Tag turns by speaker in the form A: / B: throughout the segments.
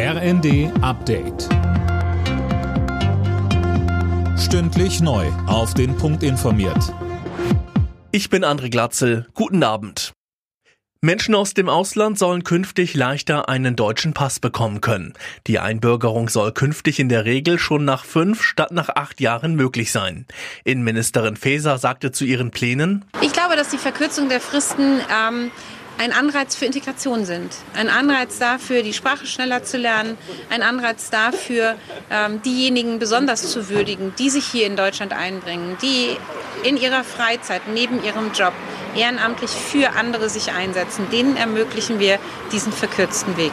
A: RND Update. Stündlich neu. Auf den Punkt informiert.
B: Ich bin André Glatzel. Guten Abend. Menschen aus dem Ausland sollen künftig leichter einen deutschen Pass bekommen können. Die Einbürgerung soll künftig in der Regel schon nach fünf statt nach acht Jahren möglich sein. Innenministerin Faeser sagte zu ihren Plänen,
C: Ich glaube, dass die Verkürzung der Fristen ähm, ein Anreiz für Integration sind. Ein Anreiz dafür, die Sprache schneller zu lernen. Ein Anreiz dafür, ähm, diejenigen besonders zu würdigen, die sich hier in Deutschland einbringen, die in ihrer Freizeit, neben ihrem Job, ehrenamtlich für andere sich einsetzen. Denen ermöglichen wir diesen verkürzten Weg.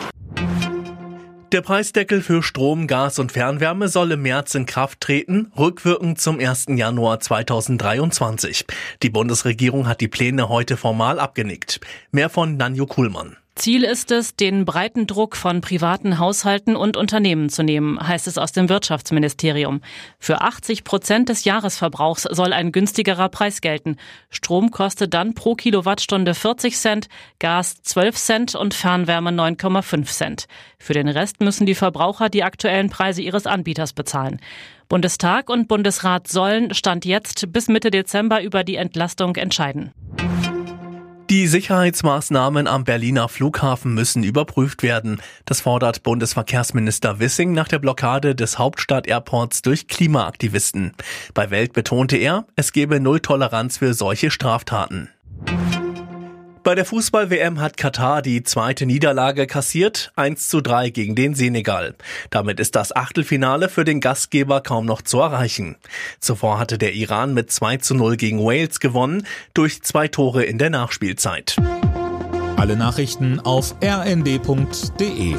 B: Der Preisdeckel für Strom, Gas und Fernwärme soll im März in Kraft treten, rückwirkend zum 1. Januar 2023. Die Bundesregierung hat die Pläne heute formal abgenickt. Mehr von Nanjo Kuhlmann.
D: Ziel ist es, den breiten Druck von privaten Haushalten und Unternehmen zu nehmen, heißt es aus dem Wirtschaftsministerium. Für 80 Prozent des Jahresverbrauchs soll ein günstigerer Preis gelten. Strom kostet dann pro Kilowattstunde 40 Cent, Gas 12 Cent und Fernwärme 9,5 Cent. Für den Rest müssen die Verbraucher die aktuellen Preise ihres Anbieters bezahlen. Bundestag und Bundesrat sollen Stand jetzt bis Mitte Dezember über die Entlastung entscheiden.
B: Die Sicherheitsmaßnahmen am Berliner Flughafen müssen überprüft werden. Das fordert Bundesverkehrsminister Wissing nach der Blockade des Hauptstadt-Airports durch Klimaaktivisten. Bei Welt betonte er, es gebe Null Toleranz für solche Straftaten. Bei der Fußball-WM hat Katar die zweite Niederlage kassiert, 1 zu 3 gegen den Senegal. Damit ist das Achtelfinale für den Gastgeber kaum noch zu erreichen. Zuvor hatte der Iran mit 2 zu 0 gegen Wales gewonnen, durch zwei Tore in der Nachspielzeit.
A: Alle Nachrichten auf rnd.de